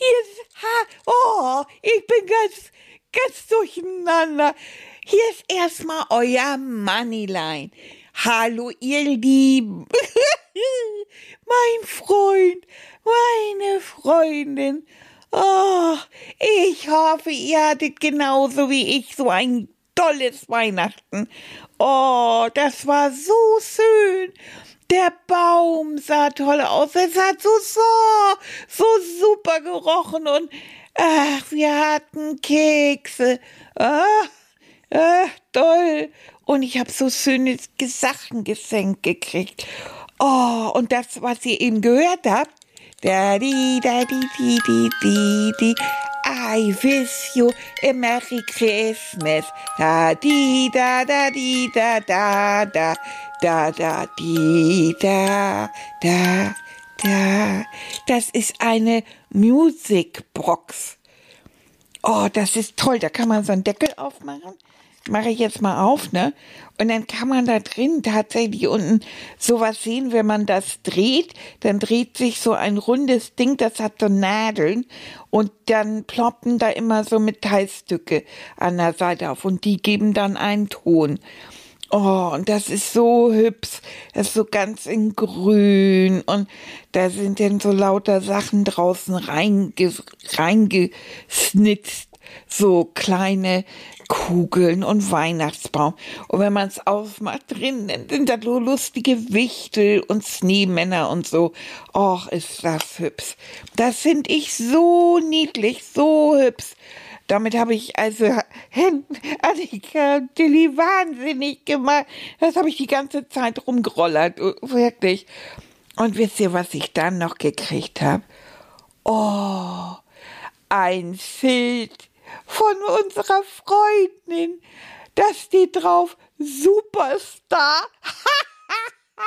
Hier ist, ha, oh, ich bin ganz, ganz durcheinander. Hier ist erstmal euer Moneyline. Hallo, ihr Lieben. mein Freund, meine Freundin. Oh, ich hoffe, ihr hattet genauso wie ich so ein tolles Weihnachten. Oh, das war so schön. Der Baum sah toll aus. Es hat so, so, so super gerochen und ach, wir hatten Kekse. Ach, ach toll. Und ich habe so schöne Sachen geschenkt gekriegt. Oh, und das, was ihr eben gehört habt, da di da di di di di di. I wish you a Merry Christmas. Da di da da di da da da da da di da da da. Das ist eine Musicbox. Oh, das ist toll. Da kann man so einen Deckel aufmachen mache ich jetzt mal auf, ne? Und dann kann man da drin tatsächlich unten sowas sehen, wenn man das dreht, dann dreht sich so ein rundes Ding, das hat so Nadeln und dann ploppen da immer so Metallstücke an der Seite auf und die geben dann einen Ton. Oh, und das ist so hübsch. Das ist so ganz in grün und da sind dann so lauter Sachen draußen reinges reingesnitzt. So kleine Kugeln und Weihnachtsbaum. Und wenn man es aufmacht, drin sind da so lustige Wichtel und Schneemänner und so. Och, ist das hübsch. Das finde ich so niedlich, so hübsch. Damit habe ich also Annika und Tilly wahnsinnig gemacht. Das habe ich die ganze Zeit rumgerollert, wirklich. Und wisst ihr, was ich dann noch gekriegt habe? Oh, ein Schild von unserer Freundin. Da steht drauf Superstar.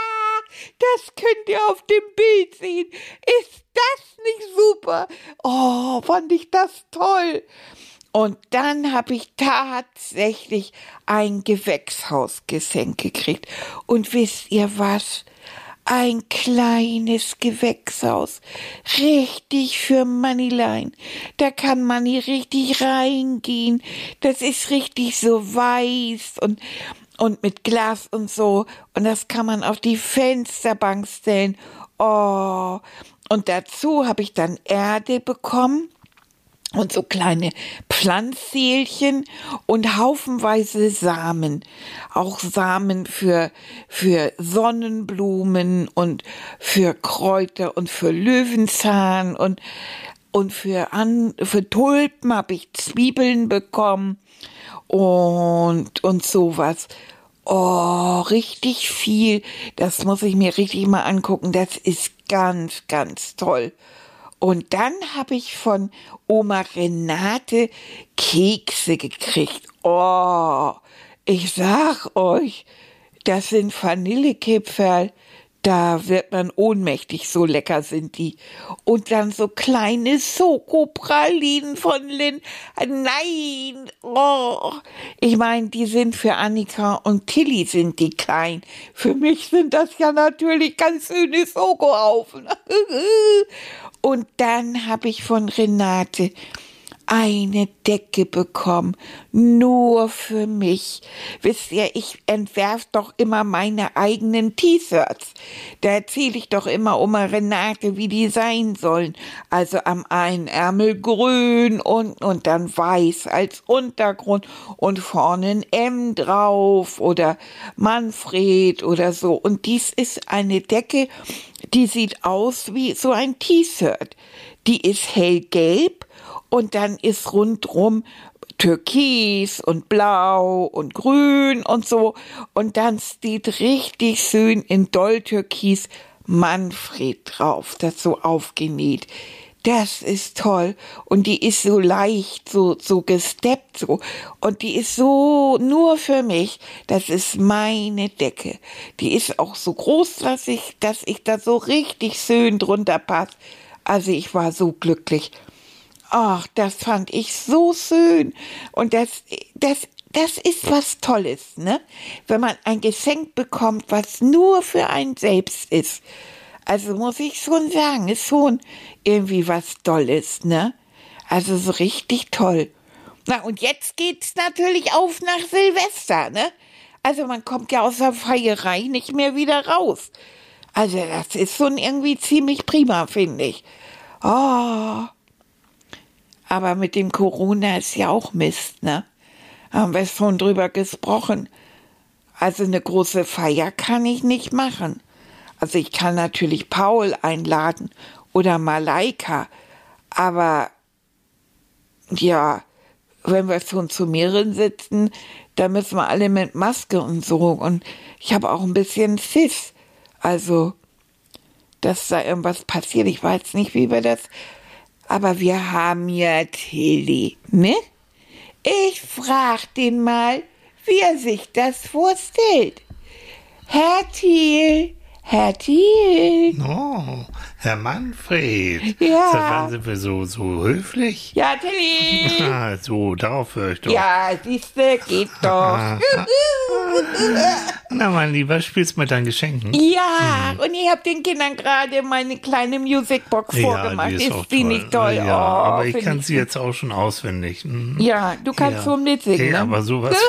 das könnt ihr auf dem Bild sehen. Ist das nicht super? Oh, fand ich das toll. Und dann habe ich tatsächlich ein Gewächshausgeschenk gekriegt. Und wisst ihr was? ein kleines Gewächshaus, richtig für Moneyline. Da kann Money richtig reingehen. Das ist richtig so weiß und und mit Glas und so und das kann man auf die Fensterbank stellen. Oh, und dazu habe ich dann Erde bekommen und so kleine Pflanzseelchen und haufenweise Samen. Auch Samen für, für Sonnenblumen und für Kräuter und für Löwenzahn und, und für, an, für Tulpen habe ich Zwiebeln bekommen und, und sowas. Oh, richtig viel. Das muss ich mir richtig mal angucken. Das ist ganz, ganz toll. Und dann habe ich von Oma Renate Kekse gekriegt. Oh, ich sag euch, das sind Vanillekipferl da wird man ohnmächtig, so lecker sind die. Und dann so kleine Sokopralinen von Lynn. Nein, oh. Ich meine, die sind für Annika und Tilly sind die klein. Für mich sind das ja natürlich ganz schöne Sokohaufen. und dann habe ich von Renate eine Decke bekommen, nur für mich. Wisst ihr, ich entwerf doch immer meine eigenen T-Shirts. Da erzähle ich doch immer Oma Renate, wie die sein sollen. Also am einen Ärmel grün und, und dann weiß als Untergrund und vorne ein M drauf oder Manfred oder so. Und dies ist eine Decke, die sieht aus wie so ein T-Shirt. Die ist hellgelb Und dann ist rundrum Türkis und Blau und Grün und so. Und dann steht richtig schön in Dolltürkis Manfred drauf, das so aufgenäht. Das ist toll. Und die ist so leicht, so, so gesteppt, so. Und die ist so nur für mich. Das ist meine Decke. Die ist auch so groß, dass ich, dass ich da so richtig schön drunter passe. Also ich war so glücklich. Ach, das fand ich so schön. Und das, das, das ist was Tolles, ne? Wenn man ein Geschenk bekommt, was nur für einen selbst ist. Also muss ich schon sagen, ist schon irgendwie was Tolles, ne? Also so richtig toll. Na, und jetzt geht's natürlich auf nach Silvester, ne? Also man kommt ja aus der Feierei nicht mehr wieder raus. Also das ist schon irgendwie ziemlich prima, finde ich. Oh, aber mit dem Corona ist ja auch Mist, ne? Haben wir schon drüber gesprochen. Also eine große Feier kann ich nicht machen. Also ich kann natürlich Paul einladen oder Malaika, aber ja, wenn wir schon zu mehreren sitzen, da müssen wir alle mit Maske und so. Und ich habe auch ein bisschen Schiss. Also, dass da irgendwas passiert. Ich weiß nicht, wie wir das aber wir haben ja Tilly, ne? Ich frag den mal, wie er sich das vorstellt. Herr Thiel, Herr Thiel. Oh, Herr Manfred. Ja. Seit wann sind wir so, so höflich? Ja, Tilly. Ah, so, darauf höre ich doch. Ja, siehste, geht doch. Na, mein Lieber, spielst mit deinen Geschenken? ja, und ich habe den Kindern gerade meine kleine Musicbox vorgemacht. die ist, auch die toll. nicht toll? Ja, oh, aber ich kann sie jetzt auch schon auswendig. Mhm. Ja, du kannst Ja. so mitsingen. Hey, ne? aber sowas.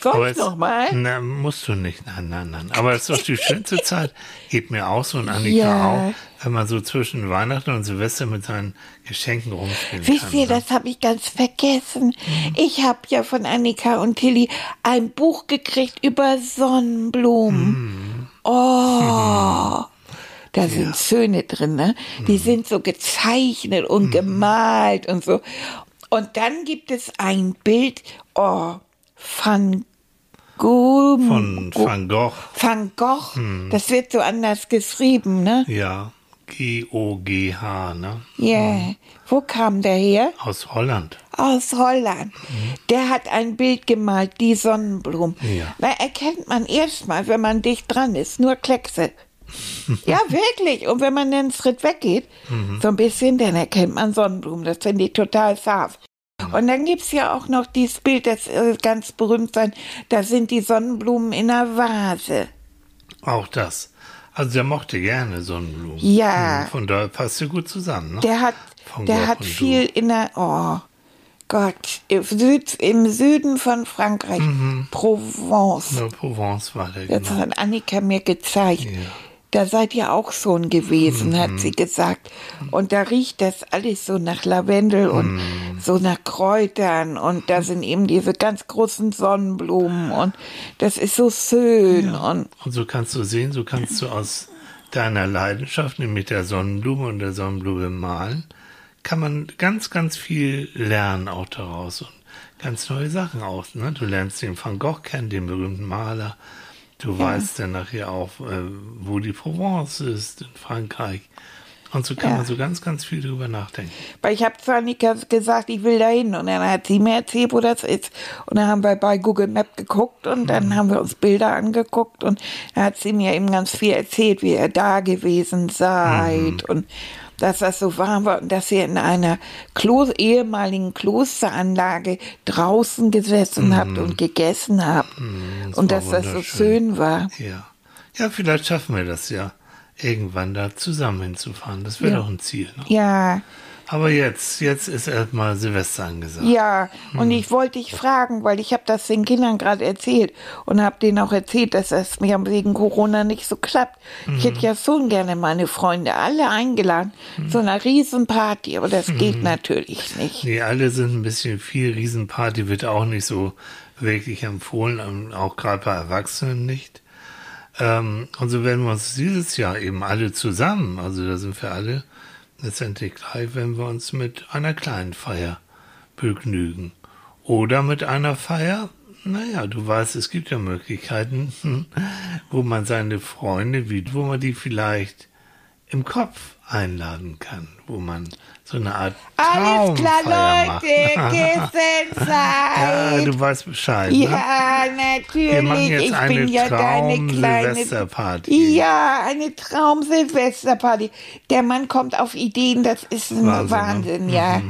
Soll aber ich es- noch mal? Na, musst du nicht. Nein, nein, nein. Aber es ist doch die schönste Zeit. Geht mir auch so und Annika Ja. auch, wenn man so zwischen Weihnachten und Silvester mit seinen Geschenken rumspielen Wisst kann. ihr, ne? das habe ich ganz vergessen. Ich habe ja von Annika und Tilly ein Buch gekriegt über Sonnenblumen. Oh. Da sind Schöne drin, ne? Die sind so gezeichnet und gemalt und so. Und dann gibt es ein Bild, oh, Van Gogh. Von Van Gogh, Van Gogh. Das wird so anders geschrieben, ne? ja. G-O-G-H, ne? Ja. Wo kam der her? Aus Holland. aus Holland. Der hat ein Bild gemalt, die Sonnenblumen. Ja. Da erkennt man erstmal, wenn man dicht dran ist, nur Kleckse. ja, wirklich. Und wenn man einen Schritt weggeht, so ein bisschen, dann erkennt man Sonnenblumen. Das finde ich total scharf. Und dann gibt's ja auch noch dieses Bild, das äh, ganz berühmt sein, da sind die Sonnenblumen in einer Vase. Auch das. Also der mochte gerne Sonnenblumen. Ja. Hm, Von daher passt ihr gut zusammen, ne? Der hat, der hat und du. viel in der, oh Gott, im, Süd, im Süden von Frankreich, Provence. In der Provence war der, Das genau. hat Annika mir gezeigt. Da seid ihr auch schon gewesen, Mhm. hat sie gesagt. Und da riecht das alles so nach Lavendel und Mhm. so nach Kräutern. Und da sind eben diese ganz großen Sonnenblumen. Und das ist so schön. Und Und so kannst du sehen, so kannst du aus deiner Leidenschaft, nämlich der Sonnenblume und der Sonnenblume malen, kann man ganz, ganz viel lernen auch daraus und ganz neue Sachen aus. Ne? Du lernst den Van Gogh kennen, den berühmten Maler. Du weißt dann nachher auch, äh, wo die Provence ist in Frankreich. Und so kann Ja. man so ganz, ganz viel drüber nachdenken. weil ich habe zu Annika gesagt, ich will da hin. Und dann hat sie mir erzählt, wo das ist. Und dann haben wir bei Google Map geguckt und Mhm. dann haben wir uns Bilder angeguckt. Und dann hat sie mir eben ganz viel erzählt, wie ihr da gewesen seid. Mhm. Und dass das so warm war und dass ihr in einer Klo ehemaligen Klosteranlage draußen gesessen habt und gegessen habt. Mhm. das und dass das so schön war. Ja. Ja, vielleicht schaffen wir das ja, irgendwann da zusammen hinzufahren. Das wäre Ja. doch ein Ziel. Ne? Ja. Aber jetzt, jetzt ist erstmal Silvester angesagt. Ja, Hm. und ich wollte dich fragen, weil ich habe das den Kindern gerade erzählt und habe denen auch erzählt, dass das mir wegen Corona nicht so klappt. Ich Hm. hätte ja schon gerne meine Freunde alle eingeladen zu einer Riesenparty, aber das Hm. geht natürlich nicht. Nee, alle sind ein bisschen viel. Riesenparty wird auch nicht so wirklich empfohlen, ähm, auch gerade bei Erwachsenen nicht. Ähm, und so werden wir uns dieses Jahr eben alle zusammen, also da sind wir alle letztendlich gleich, wenn wir uns mit einer kleinen Feier begnügen. Oder mit einer Feier, naja, du weißt, es gibt ja Möglichkeiten, wo man seine Freunde, wo man die vielleicht im Kopf einladen kann, wo man so eine Art Alles klar, Leute, macht. ja, Kissenzeit. du weißt Bescheid, ne? Ja, Wir machen natürlich. jetzt Ich eine bin ja deine kleine. Traum-Silvesterparty. Ja, eine Traum-Silvesterparty. Der Mann kommt auf Ideen, das ist ein Wahnsinn, Wahnsinn, ne? ja.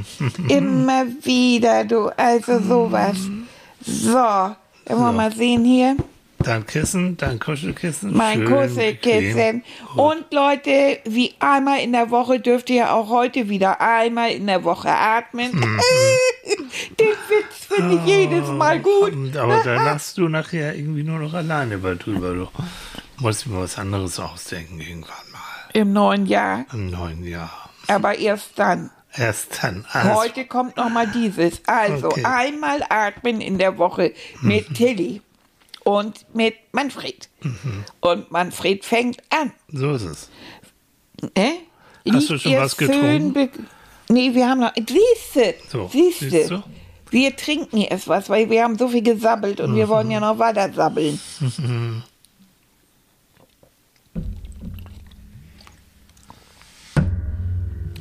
Immer wieder, du. Also sowas. So, wollen wir So. mal sehen hier. Dein Kissen, dein Kuschelkissen. Mein Kuschelkissen. Und Leute, wie einmal in der Woche dürft ihr auch heute wieder einmal in der Woche atmen. Mhm. Den Witz finde ich jedes Mal gut. Aber da lachst du nachher irgendwie nur noch alleine weil drüber. Du musst mal was anderes ausdenken irgendwann mal. Im neuen Jahr. Im neuen Jahr. Aber erst dann. Erst dann. Also, Heute kommt noch mal dieses. Also Okay. einmal atmen in der Woche mit Tilly und mit Manfred. Mhm. Und Manfred fängt an. so ist es. Ne? Hast du schon was getrunken? Nee, wir haben noch. Siehste, So, siehste. siehst du? Wir trinken erst was, weil wir haben so viel gesabbelt und wir wollen ja noch weiter sabbeln.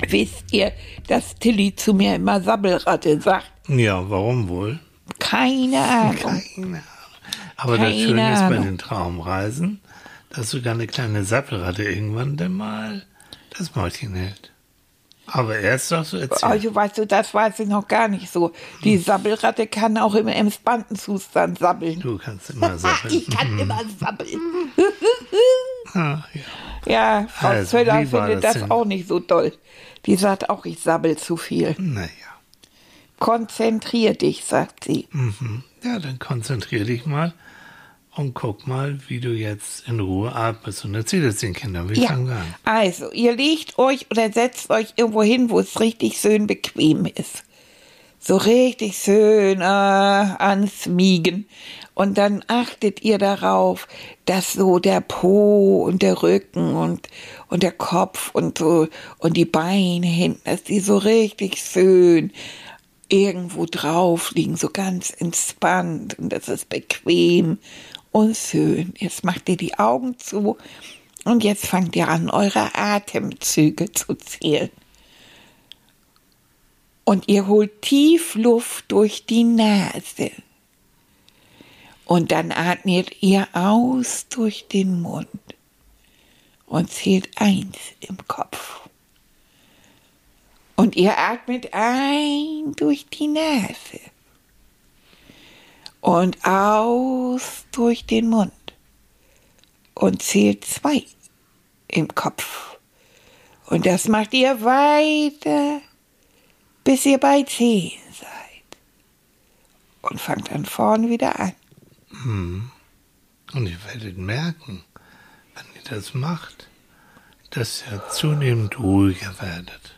Wisst ihr, dass Tilly zu mir immer Sabbelratte sagt? Ja, warum wohl? Keine Ahnung. Keine Ahnung. Aber das Keine Schöne ist bei den Traumreisen, dass sogar eine kleine Sappelratte irgendwann dann mal das Mäulchen hält. Aber erst darfst du erzählen. Also weißt du, das weiß ich noch gar nicht so. Die Sabbelratte kann auch im entspannten Zustand sabbeln. Du kannst immer sappeln. Ich kann immer sabbeln. Ah, ja. Ja, Frau Also, Zöller findet das das, denn? auch nicht so toll. Die sagt auch, ich sabbel zu viel. Naja. Konzentrier dich, sagt sie. Mhm. Ja, dann konzentrier dich mal und guck mal, wie du jetzt in Ruhe atmest. Und erzähl es den Kindern. Wir Ja, fangen an. also, ihr legt euch oder setzt euch irgendwo hin, wo es richtig schön bequem ist. So richtig schön äh, ans Miegen. Und dann achtet ihr darauf, dass so der Po und der Rücken und, und der Kopf und so und die Beine hinten, dass die so richtig schön irgendwo drauf liegen, so ganz entspannt und das ist bequem und schön. Jetzt macht ihr die Augen zu und jetzt fangt ihr an, eure Atemzüge zu zählen. Und ihr holt tief Luft durch die Nase. Und dann atmet ihr aus durch den Mund und zählt eins im Kopf. Und ihr atmet ein durch die Nase und aus durch den Mund und zählt zwei im Kopf. Und das macht ihr weiter, bis ihr bei zehn seid. Und fangt dann vorne wieder an. Und ihr werdet merken, wenn ihr das macht, dass ihr zunehmend ruhiger werdet.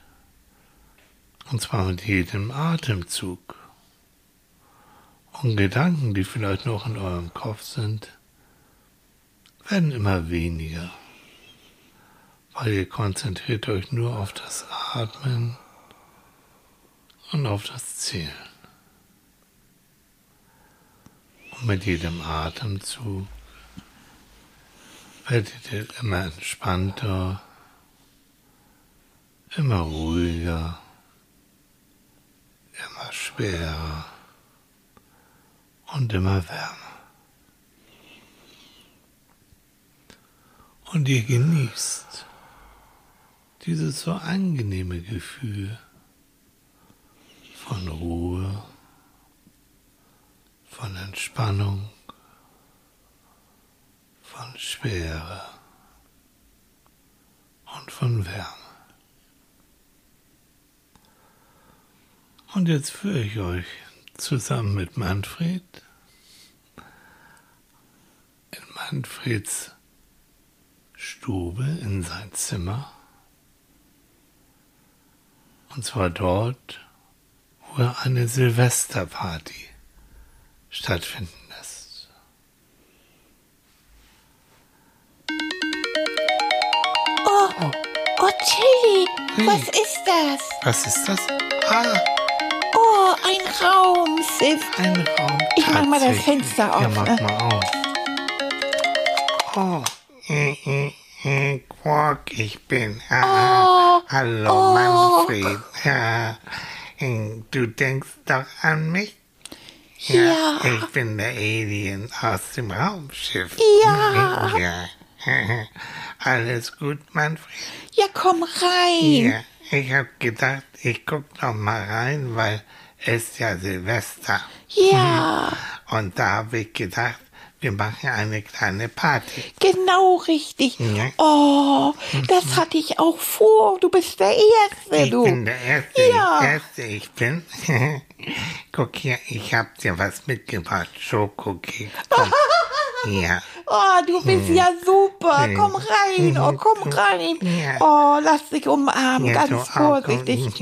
Und zwar mit jedem Atemzug. Und Gedanken, die vielleicht noch in eurem Kopf sind, werden immer weniger. Weil ihr konzentriert euch nur auf das Atmen und auf das Zählen. Und mit jedem Atemzug werdet ihr immer entspannter, immer ruhiger, immer schwerer und immer wärmer. Und ihr genießt dieses so angenehme Gefühl von Ruhe, von Entspannung, von Schwere und von Wärme. Und jetzt führe ich euch zusammen mit Manfred in Manfreds Stube in sein Zimmer. Und zwar dort, wo er eine Silvesterparty stattfinden lässt. Oh, oh Tilly, was ist das? Was ist das? Ah, Oh, ein Raumschiff. ein Raum. Ich mach mal das. Fenster Ja, auf, mach ne? mal auf. Oh, äh, äh, äh, Quark, ich bin. Ah, hallo, oh. Manfred. Ja, du denkst doch an mich? Ja. Ich bin der Alien aus dem Raumschiff. Ja. Ja. Alles gut, Manfred? Ja, komm rein. Ja, ich hab gedacht, ich guck noch mal rein, weil ist ja Silvester. Ja, Und da habe ich gedacht, wir machen eine kleine Party. genau richtig. Ja. Oh, das hatte ich auch vor. Du bist der Erste, Ich du. bin der Erste, Ja. der Erste ich bin. Guck hier, ich hab dir was mitgebracht. Schokokeks. Ja. Oh, du bist ja super. Mhm. Komm rein. Oh, komm rein. Ja. Oh, lass dich umarmen. ja Ganz auch. vorsichtig.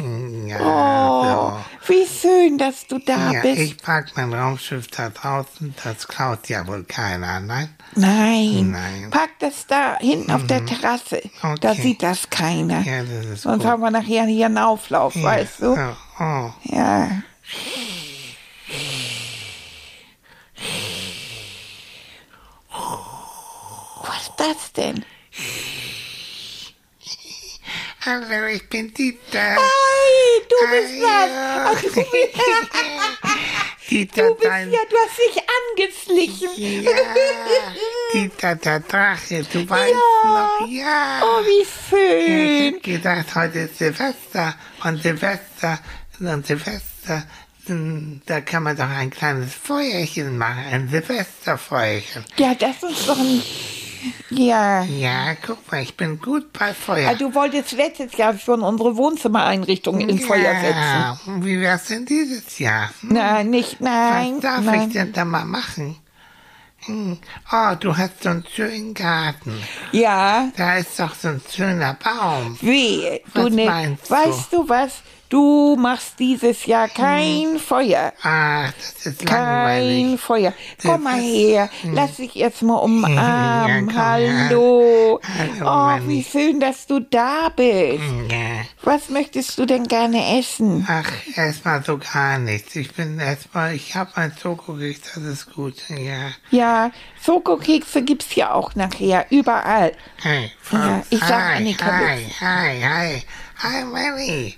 Ja, Oh, wie schön, dass du da so. Ja, bist. ich park mein Raumschiff da draußen. Das klaut ja wohl keiner, nein? Nein. Nein. Mhm. Pack das da hinten auf der Terrasse. Da Okay. sieht das keiner. Ja, das ist Sonst gut. haben wir nachher hier einen Auflauf, weißt du? Oh. Ja. Was ist das denn? Hallo, ich bin Dieter. Hey, du bist Hi, das. ja. Du bist, Dieter, du bist dein... ja, du hast dich angeschlichen. Ja, Dieter, der Drache, du weißt Ja. noch, ja. Oh, wie Ich schön. hab gedacht, heute ist Silvester und Silvester und Silvester, hm, da kann man doch ein kleines Feuerchen machen, ein Silvesterfeuerchen. Ja, das ist doch ein... Ja. Ja, guck mal, ich bin gut bei Feuer. Ah, Du wolltest letztes Jahr schon unsere Wohnzimmereinrichtung in Feuer setzen. Ja, wie wär's denn dieses Jahr? Hm? Nein, nicht, nein, Was darf nein. ich denn da mal machen? Hm. Oh, du hast so einen schönen Garten. Ja, Da ist doch so ein schöner Baum. Du Was ne, meinst du? weißt du was? Du machst dieses Jahr kein Feuer. Ah, das ist Kein langweilig. Feuer. Komm mal Das- her. Lass dich jetzt mal umarmen. Ja. Hallo. Hallo, Oh, Manni. wie schön, dass du da bist. Ja. Was möchtest du denn gerne essen? Ach, erstmal so gar nichts. Ich bin erstmal, ich habe ein Schokokeks, das ist gut. Ja. Ja, Schokokekse gibt's ja auch nachher, überall. Hey, Ja, ich sag hi, Annika hi, hi, hi, hi, Mary.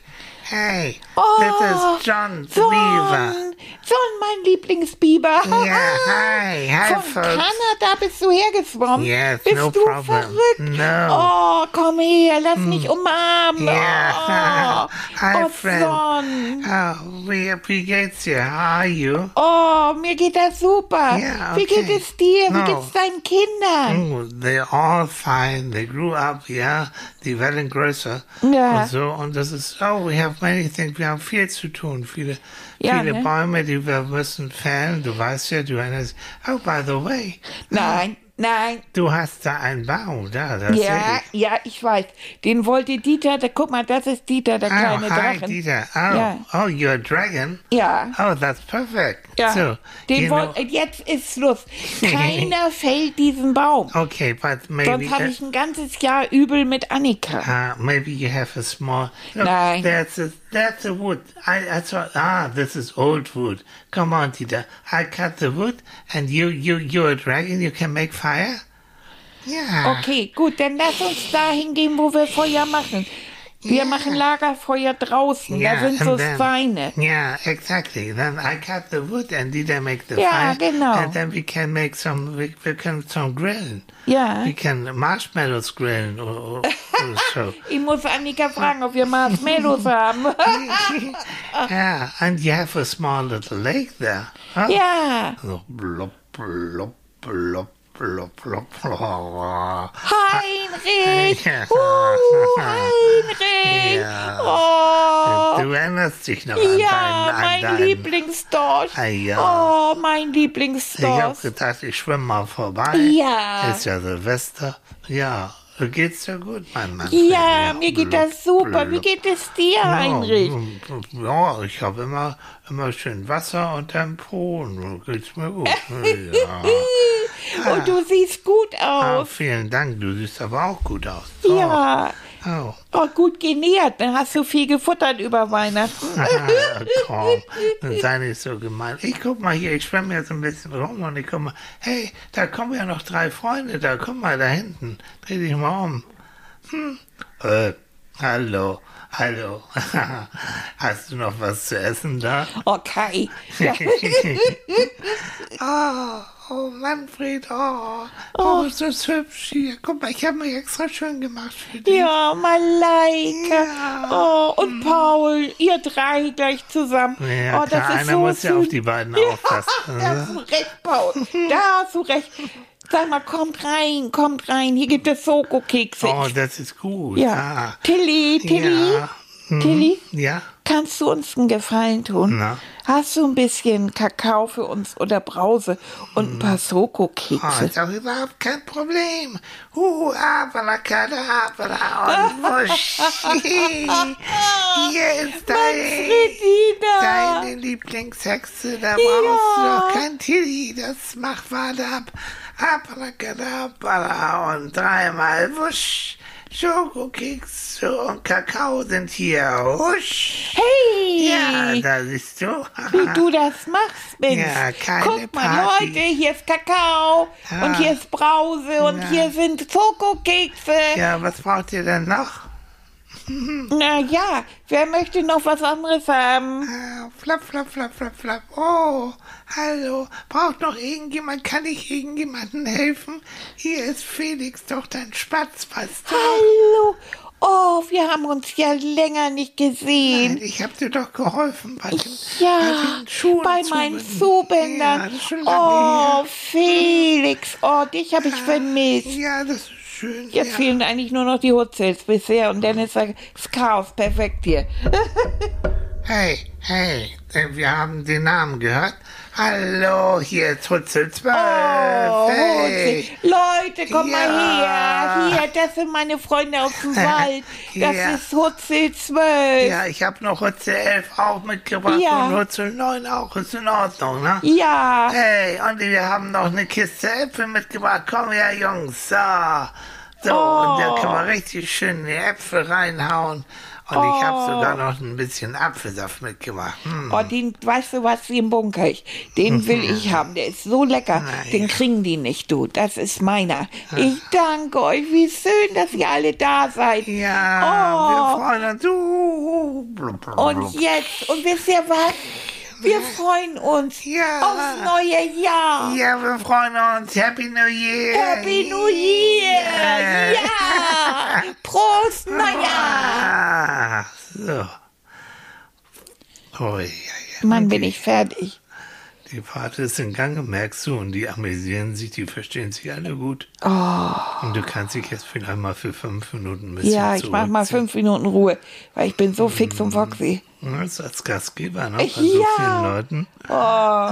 Hey, Oh, this is oh, John the Beaver. John, mein Lieblingsbiber. Ja, hi, hi, Von folks. Kanada bist du hergeschwommen. Yes, bist no du problem. verrückt? No. Oh, komm her, lass mich umarmen. Yeah. Oh, Hi, oh, friend. John. Oh, wie, wie geht's dir? How are you? Oh, mir geht das super. Ja, Wie geht okay. es dir? Wie No. geht's deinen Kindern? Oh, they're all fine. They grew up, ja. Die werden größer. Ja. Und so. Und das ist, oh, we have many things. Wir haben viel zu tun. Viele, Ja, viele ne? Bäume, die wir müssen fällen. Du weißt ja, du erinnerst. Oh, by the way. Nein, nein. Du hast da einen Baum, da. Das Ja, ich. ja, ich weiß. Den wollte Dieter, da, guck mal, das ist Dieter, der Oh, kleine hi, Drachen. Dieter. Oh, Ja. oh, you're a dragon? Ja. Oh, that's perfect. Ja, So, den wollt, jetzt ist Schluss. Keiner fällt diesen Baum. okay, but maybe... Sonst habe ich ein ganzes Jahr übel mit Annika. Uh, maybe you have a small. Look, Nein. That's a that's a wood. I I thought ah this is old wood. Come on, Tita. I cut the wood, and you you you're a dragon. You can make fire. Yeah. Okay, gut, dann lass uns dahin gehen, wo wir Feuer machen. Wir machen Lagerfeuer draußen. Yeah, da sind so then- Steine. Yeah, exactly. Then I cut the wood, and Tita make the Ja, fire. genau. And then we can make some. We, we can some grillen. Ja. We can marshmallows grillen or, or, or so. Ich muss Annika fragen, ob wir Marshmallows haben. Yeah, and you have a small little lake there. Huh? ja. So blop, blop, blop, blop, blop, blop. Heinrich! Ja. Uh, Heinrich! Ja. Oh! Du erinnerst dich noch an Ja, deinen, an mein. Lieblingsdorsch. Ah, ja. Oh, mein Ich Lieblingsdorsch. hab gedacht, ich schwimme mal vorbei. Ja. Ist ja Silvester. Ja, geht's dir gut, mein Mann? Ja, mir geht das super. Wie geht es dir, Heinrich? Ja, ich habe immer, immer schön Wasser und so geht's mir gut. Ja. Und du siehst gut Ah, aus. vielen Dank, du siehst aber auch gut aus. So. Ja, Oh. Oh, gut genährt. Dann hast du viel gefuttert über Weihnachten. Ah, komm, dann sei nicht so gemein. Ich guck mal hier, ich schwimme jetzt ein bisschen rum und ich guck mal, hey, da kommen ja noch drei Freunde da, guck mal da hinten. Dreh dich mal um. Hm. Äh, hallo, hallo. Hast du noch was zu essen da? Okay. Oh, oh, Manfred, oh, oh, ist das hübsch hier. Guck mal, ich habe mich extra schön gemacht für dich. Ja, Malaika. Ja. Oh, und Paul, ihr drei gleich zusammen. Ja, oh, das klar, ist einer so muss ja süß. auf die beiden aufpassen. Da hast du recht, Paul. Da hast du recht. Sag mal, kommt rein, kommt rein. Hier gibt es Soko-Kekse. Oh, das ist gut. ja. Ah. Tilly, Tilly, Ja. Hm. Tilly, Ja, kannst du uns einen Gefallen tun? Na? Hast du ein bisschen Kakao für uns oder Brause und ein paar oh, Soko-Kekse? ist auch überhaupt kein Problem. Uh, abracadabra und wusch. Hier ist dein, Manfredina! deine Lieblingshexe. Da brauchst du doch kein Tilly. Das macht Warte ab. Abracadabra und dreimal wusch. Schokokekse und Kakao sind hier. Wusch. Hey! Ja, da siehst du. Wie du das machst, Mensch. Ja, keine Guck mal, Party. Leute, hier ist Kakao Ja. und hier ist Brause und Ja. hier sind Schokokekse. Ja, was braucht ihr denn noch? Na ja, wer möchte noch was anderes haben? Flap, flap, flap, flap, flap. Oh, hallo. Braucht noch irgendjemand? Kann ich irgendjemandem helfen? Hier ist Felix, doch dein Spatz, weißt du? Hallo. Oh, wir haben uns ja länger nicht gesehen. Nein, ich hab dir doch geholfen bei den, Ja, bei bei meinen binden. Zugbändern. Ja, oh, her. Felix, oh, dich habe ich vermisst. Ja, das ist schön. Jetzt ja. fehlen eigentlich nur noch die Hotels bisher und dann ist das Chaos perfekt hier. Hey, hey, äh, wir haben den Namen gehört. Hallo, hier ist Hutzel 12. Oh, hey. Leute, komm mal Ja. her. Hier, das sind meine Freunde aus dem Wald. Das Ja. ist Hutzel 12. Ja, ich habe noch Hutzel 11 auch mitgebracht Ja. und Hutzel 9 auch. Ist in Ordnung, ne? Ja. Hey, und wir haben noch eine Kiste Äpfel mitgebracht. Komm her, Jungs. So, so Oh. und da kann man richtig schön die Äpfel reinhauen. Und ich habe sogar noch ein bisschen Apfelsaft mitgebracht. Hm. Oh, den, weißt du was, den bunker ich. Den will ich haben. Der ist so lecker. Na Den kriegen die nicht, du. Das ist meiner. Ich danke euch. Wie schön, dass ihr alle da seid. Ja, Oh. wir freuen uns. Uh, blub, blub, Und jetzt, und wisst ihr was? Wir freuen uns Ja. aufs neue Jahr. Ja, wir freuen uns. Happy New Year. Happy New Year! Ja! Prost, Neujahr! Ah, so. Oh, ja, ja. Mann, bin ich fertig. Die Party ist in Gange, merkst du, und die amüsieren sich, die verstehen sich alle gut. Und du kannst dich jetzt vielleicht mal für fünf Minuten ein bisschen Oh. Ja, ich mach mal fünf Minuten Ruhe, weil ich bin so fix und foxy. Das als Gastgeber, ne? Bei so Ja. vielen Leuten. Oh,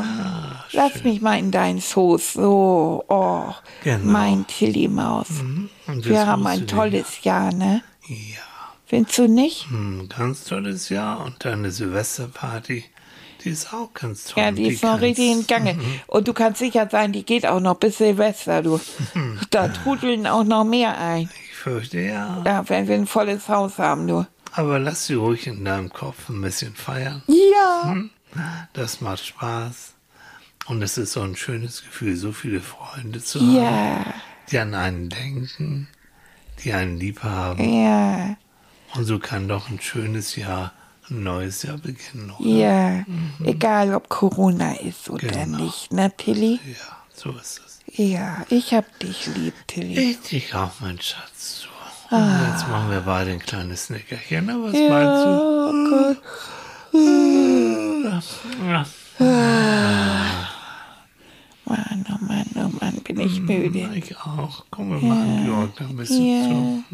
lass mich mal in deinen Schoß. So, oh, Genau. mein Tilly-Maus. Und das Wir haben ein tolles Jahr, ne? Ja, Findest du nicht? ein ganz tolles Jahr. Und deine Silvesterparty, die ist auch ganz toll. Ja, die ist noch richtig in Gange. Mhm. Und du kannst sicher sein, die geht auch noch bis Silvester, du. Da trudeln auch noch mehr ein. Ich fürchte ja. Ja, wenn wir ein volles Haus haben, du. Aber lass sie ruhig in deinem Kopf ein bisschen feiern. Ja. Hm? Das macht Spaß. Und es ist so ein schönes Gefühl, so viele Freunde zu haben, Ja, die an einen denken, die einen lieb haben. ja, Und so kann doch ein schönes Jahr, ein neues Jahr beginnen, oder? ja. Egal, ob Corona ist oder Genau. nicht, ne, Tilly? Ja, so ist es. Ja, ich hab dich lieb, Tilly. Ich dich auch, mein Schatz. So. Und jetzt machen wir beide ein kleines Nickerchen. Na, was Ja, meinst du? oh Gott. Ja. Mann, oh Mann, oh Mann, bin ich müde. Ich auch. Komm, wir machen Georg da ein bisschen Ja. zu.